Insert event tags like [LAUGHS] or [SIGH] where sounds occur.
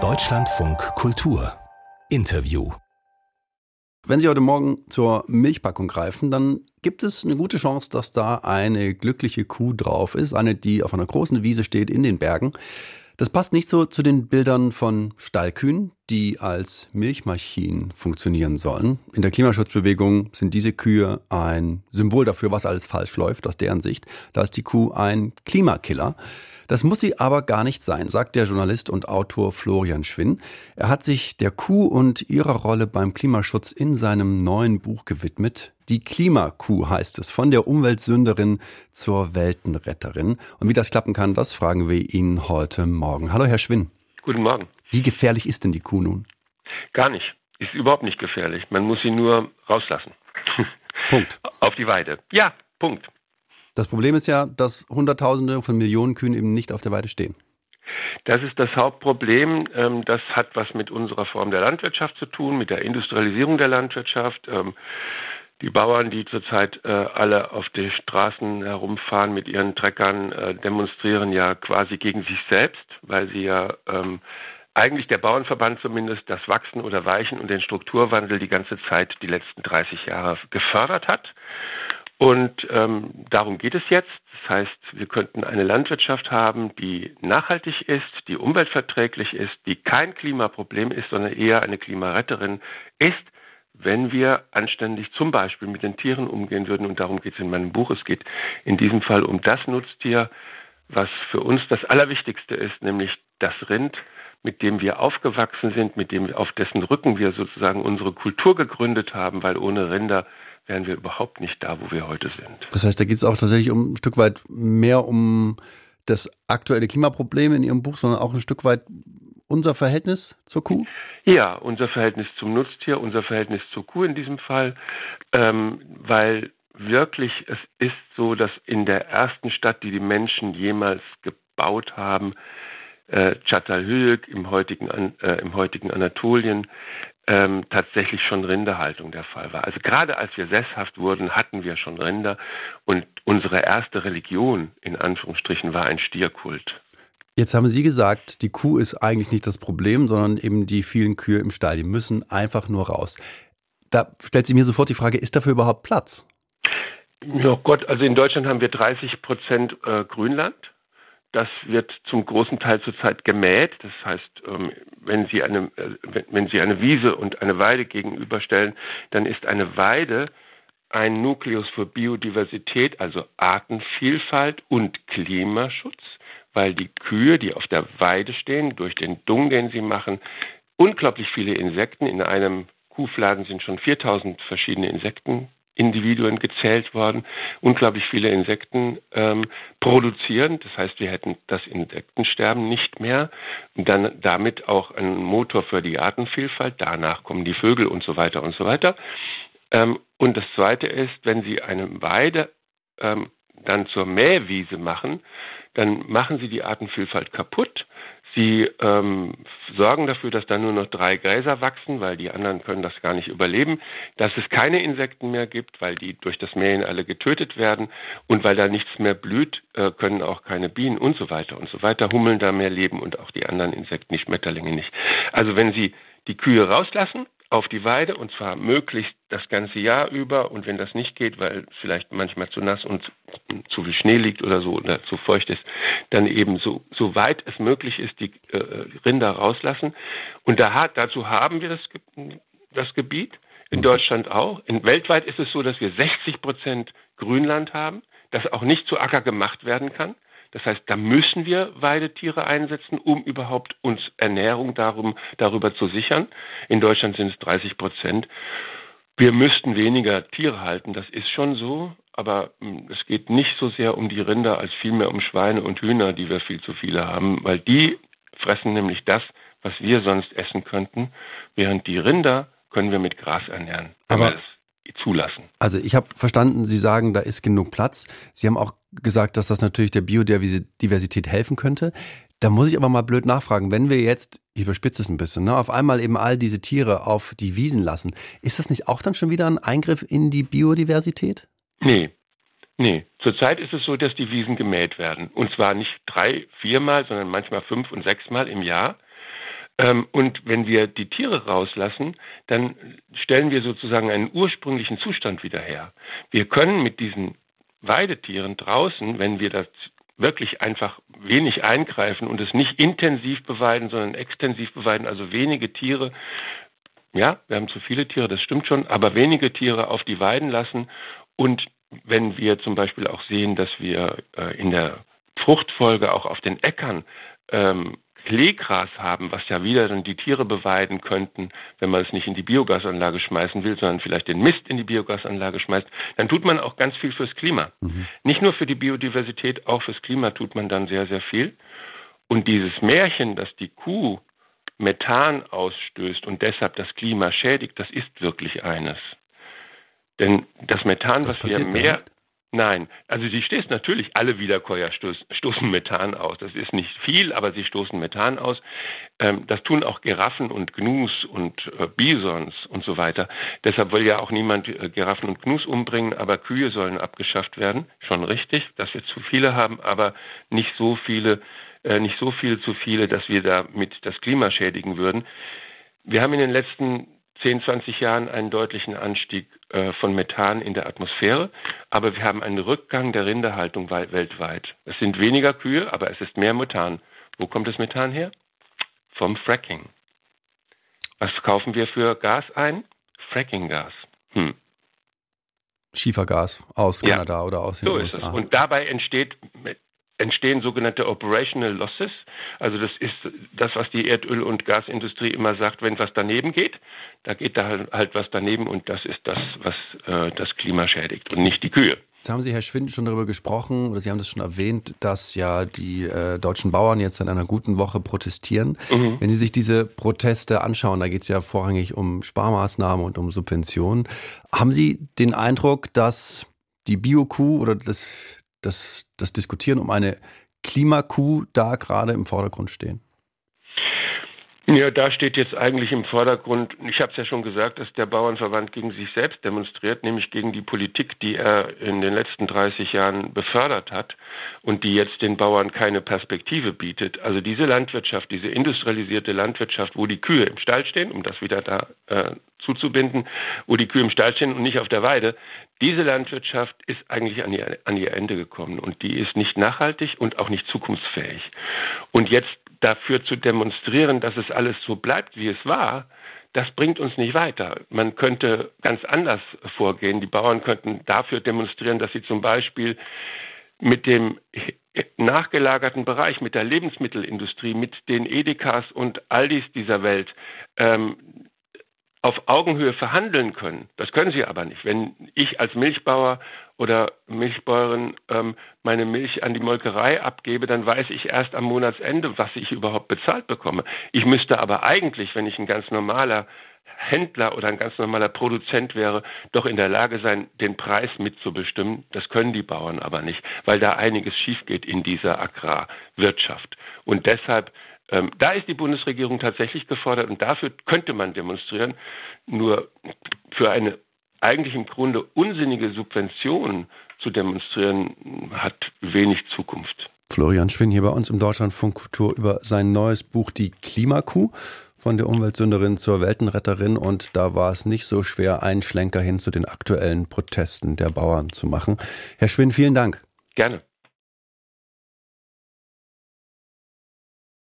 Deutschlandfunk Kultur Interview wenn Sie heute Morgen zur Milchpackung greifen, dann gibt es eine gute Chance, dass da eine glückliche Kuh drauf ist, eine, die auf einer großen Wiese steht in den Bergen. Das passt nicht so zu den Bildern von Stallkühen, die als Milchmaschinen funktionieren sollen. In der Klimaschutzbewegung sind diese Kühe ein Symbol dafür, was alles falsch läuft aus deren Sicht. Da ist die Kuh ein Klimakiller. Das muss sie aber gar nicht sein, sagt der Journalist und Autor Florian Schwinn. Er hat sich der Kuh und ihrer Rolle beim Klimaschutz in seinem neuen Buch gewidmet. Die Klimakuh heißt es, von der Umweltsünderin zur Weltenretterin. Und wie das klappen kann, das fragen wir ihn heute Morgen. Hallo, Herr Schwinn. Guten Morgen. Wie gefährlich ist denn die Kuh nun? Gar nicht. Ist überhaupt nicht gefährlich. Man muss sie nur rauslassen. Punkt. [LAUGHS] Auf die Weide. Ja, Punkt. Das Problem ist ja, dass Hunderttausende von Millionen Kühen eben nicht auf der Weide stehen. Das ist das Hauptproblem. Ähm, das hat was mit unserer Form der Landwirtschaft zu tun, mit der Industrialisierung der Landwirtschaft. Ähm, die Bauern, die zurzeit äh, alle auf den Straßen herumfahren mit ihren Treckern, äh, demonstrieren ja quasi gegen sich selbst, weil sie ja ähm, eigentlich der Bauernverband zumindest das Wachsen oder Weichen und den Strukturwandel die ganze Zeit die letzten 30 Jahre gefördert hat. Und ähm, darum geht es jetzt. Das heißt, wir könnten eine Landwirtschaft haben, die nachhaltig ist, die umweltverträglich ist, die kein Klimaproblem ist, sondern eher eine Klimaretterin ist, wenn wir anständig zum Beispiel mit den Tieren umgehen würden. Und darum geht es in meinem Buch. Es geht in diesem Fall um das Nutztier, was für uns das Allerwichtigste ist, nämlich das Rind, mit dem wir aufgewachsen sind, mit dem auf dessen Rücken wir sozusagen unsere Kultur gegründet haben, weil ohne Rinder wären wir überhaupt nicht da, wo wir heute sind. Das heißt, da geht es auch tatsächlich um ein Stück weit mehr um das aktuelle Klimaproblem in Ihrem Buch, sondern auch ein Stück weit unser Verhältnis zur Kuh? Ja, unser Verhältnis zum Nutztier, unser Verhältnis zur Kuh in diesem Fall, ähm, weil wirklich es ist so, dass in der ersten Stadt, die die Menschen jemals gebaut haben, äh, Çatalhöyük im heutigen, äh, im heutigen Anatolien, ähm, tatsächlich schon Rinderhaltung der Fall war. Also gerade als wir sesshaft wurden, hatten wir schon Rinder und unsere erste Religion in Anführungsstrichen war ein Stierkult. Jetzt haben Sie gesagt, die Kuh ist eigentlich nicht das Problem, sondern eben die vielen Kühe im Stall. Die müssen einfach nur raus. Da stellt sich mir sofort die Frage, ist dafür überhaupt Platz? Ja Gott, also in Deutschland haben wir 30 Prozent äh, Grünland. Das wird zum großen Teil zurzeit gemäht. Das heißt, ähm, wenn Sie eine, äh, wenn Sie eine Wiese und eine Weide gegenüberstellen, dann ist eine Weide ein Nukleus für Biodiversität, also Artenvielfalt und Klimaschutz, weil die Kühe, die auf der Weide stehen, durch den Dung, den sie machen, unglaublich viele Insekten. In einem Kuhfladen sind schon 4000 verschiedene Insekten Individuen gezählt worden, unglaublich viele Insekten ähm, produzieren. Das heißt, wir hätten das Insektensterben nicht mehr und dann damit auch einen Motor für die Artenvielfalt. Danach kommen die Vögel und so weiter und so weiter. Ähm, und das Zweite ist, wenn Sie eine Weide ähm, dann zur Mähwiese machen, dann machen Sie die Artenvielfalt kaputt Sie ähm, sorgen dafür, dass da nur noch drei Gräser wachsen, weil die anderen können das gar nicht überleben, dass es keine Insekten mehr gibt, weil die durch das Mähen alle getötet werden und weil da nichts mehr blüht, äh, können auch keine Bienen und so weiter und so weiter, Hummeln da mehr leben und auch die anderen Insekten, die Schmetterlinge nicht. Also wenn Sie die Kühe rauslassen, auf die Weide und zwar möglichst das ganze Jahr über und wenn das nicht geht, weil vielleicht manchmal zu nass und zu viel Schnee liegt oder so oder zu feucht ist, dann eben so, so weit es möglich ist, die äh, Rinder rauslassen. Und da hat, dazu haben wir das, das Gebiet, in Deutschland auch. In, weltweit ist es so, dass wir 60 Prozent Grünland haben, das auch nicht zu Acker gemacht werden kann. Das heißt, da müssen wir Weidetiere einsetzen, um überhaupt uns Ernährung darum, darüber zu sichern. In Deutschland sind es 30 Prozent. Wir müssten weniger Tiere halten, das ist schon so, aber hm, es geht nicht so sehr um die Rinder als vielmehr um Schweine und Hühner, die wir viel zu viele haben, weil die fressen nämlich das, was wir sonst essen könnten, während die Rinder können wir mit Gras ernähren. Aber zulassen. Also ich habe verstanden, Sie sagen, da ist genug Platz. Sie haben auch gesagt, dass das natürlich der Biodiversität helfen könnte. Da muss ich aber mal blöd nachfragen, wenn wir jetzt, ich überspitze es ein bisschen, ne, auf einmal eben all diese Tiere auf die Wiesen lassen, ist das nicht auch dann schon wieder ein Eingriff in die Biodiversität? Nee, Nee, zurzeit ist es so, dass die Wiesen gemäht werden. Und zwar nicht drei, viermal, sondern manchmal fünf und sechsmal im Jahr. Ähm, und wenn wir die Tiere rauslassen, dann stellen wir sozusagen einen ursprünglichen Zustand wieder her. Wir können mit diesen Weidetieren draußen, wenn wir das wirklich einfach wenig eingreifen und es nicht intensiv beweiden, sondern extensiv beweiden, also wenige Tiere, ja, wir haben zu viele Tiere, das stimmt schon, aber wenige Tiere auf die Weiden lassen und wenn wir zum Beispiel auch sehen, dass wir äh, in der Fruchtfolge auch auf den Äckern ähm, Kleegras haben, was ja wieder dann die Tiere beweiden könnten, wenn man es nicht in die Biogasanlage schmeißen will, sondern vielleicht den Mist in die Biogasanlage schmeißt, dann tut man auch ganz viel fürs Klima. Mhm. Nicht nur für die Biodiversität, auch fürs Klima tut man dann sehr, sehr viel. Und dieses Märchen, dass die Kuh Methan ausstößt und deshalb das Klima schädigt, das ist wirklich eines. Denn das Methan, das was wir mehr, Nein, also sie stößt natürlich, alle Wiederkäuer stoßen Methan aus. Das ist nicht viel, aber sie stoßen Methan aus. Ähm, das tun auch Giraffen und Gnus und äh, Bisons und so weiter. Deshalb will ja auch niemand äh, Giraffen und Gnus umbringen, aber Kühe sollen abgeschafft werden. Schon richtig, dass wir zu viele haben, aber nicht so viele, äh, nicht so viel zu viele, dass wir damit das Klima schädigen würden. Wir haben in den letzten 10, 20 Jahren einen deutlichen Anstieg äh, von Methan in der Atmosphäre, aber wir haben einen Rückgang der Rinderhaltung weltweit. Es sind weniger Kühe, aber es ist mehr Methan. Wo kommt das Methan her? Vom Fracking. Was kaufen wir für Gas ein? Frackinggas. Hm. Schiefergas aus Kanada ja, oder aus den so USA. Und dabei entsteht entstehen sogenannte Operational Losses. Also das ist das, was die Erdöl- und Gasindustrie immer sagt, wenn was daneben geht, da geht da halt, halt was daneben und das ist das, was äh, das Klima schädigt und nicht die Kühe. Jetzt haben Sie, Herr Schwind, schon darüber gesprochen, oder Sie haben das schon erwähnt, dass ja die äh, deutschen Bauern jetzt in einer guten Woche protestieren. Mhm. Wenn Sie sich diese Proteste anschauen, da geht es ja vorrangig um Sparmaßnahmen und um Subventionen. Haben Sie den Eindruck, dass die Bio-Kuh oder das das, das Diskutieren um eine Klimakuh da gerade im Vordergrund stehen? Ja, da steht jetzt eigentlich im Vordergrund, ich habe es ja schon gesagt, dass der Bauernverband gegen sich selbst demonstriert, nämlich gegen die Politik, die er in den letzten 30 Jahren befördert hat und die jetzt den Bauern keine Perspektive bietet. Also diese Landwirtschaft, diese industrialisierte Landwirtschaft, wo die Kühe im Stall stehen, um das wieder da äh, zuzubinden, wo die Kühe im Stall stehen und nicht auf der Weide, diese Landwirtschaft ist eigentlich an ihr, an ihr Ende gekommen und die ist nicht nachhaltig und auch nicht zukunftsfähig. Und jetzt dafür zu demonstrieren, dass es alles so bleibt, wie es war, das bringt uns nicht weiter. Man könnte ganz anders vorgehen. Die Bauern könnten dafür demonstrieren, dass sie zum Beispiel mit dem nachgelagerten Bereich, mit der Lebensmittelindustrie, mit den Edekas und Aldis dieser Welt ähm, auf Augenhöhe verhandeln können. Das können sie aber nicht. Wenn ich als Milchbauer oder Milchbäuerin ähm, meine Milch an die Molkerei abgebe, dann weiß ich erst am Monatsende, was ich überhaupt bezahlt bekomme. Ich müsste aber eigentlich, wenn ich ein ganz normaler Händler oder ein ganz normaler Produzent wäre, doch in der Lage sein, den Preis mitzubestimmen. Das können die Bauern aber nicht, weil da einiges schief geht in dieser Agrarwirtschaft. Und deshalb ähm, da ist die Bundesregierung tatsächlich gefordert und dafür könnte man demonstrieren. Nur für eine eigentlich im Grunde unsinnige Subvention zu demonstrieren, hat wenig Zukunft. Florian Schwinn hier bei uns im Deutschlandfunk Kultur über sein neues Buch Die Klimakuh von der Umweltsünderin zur Weltenretterin und da war es nicht so schwer, einen Schlenker hin zu den aktuellen Protesten der Bauern zu machen. Herr Schwinn, vielen Dank. Gerne.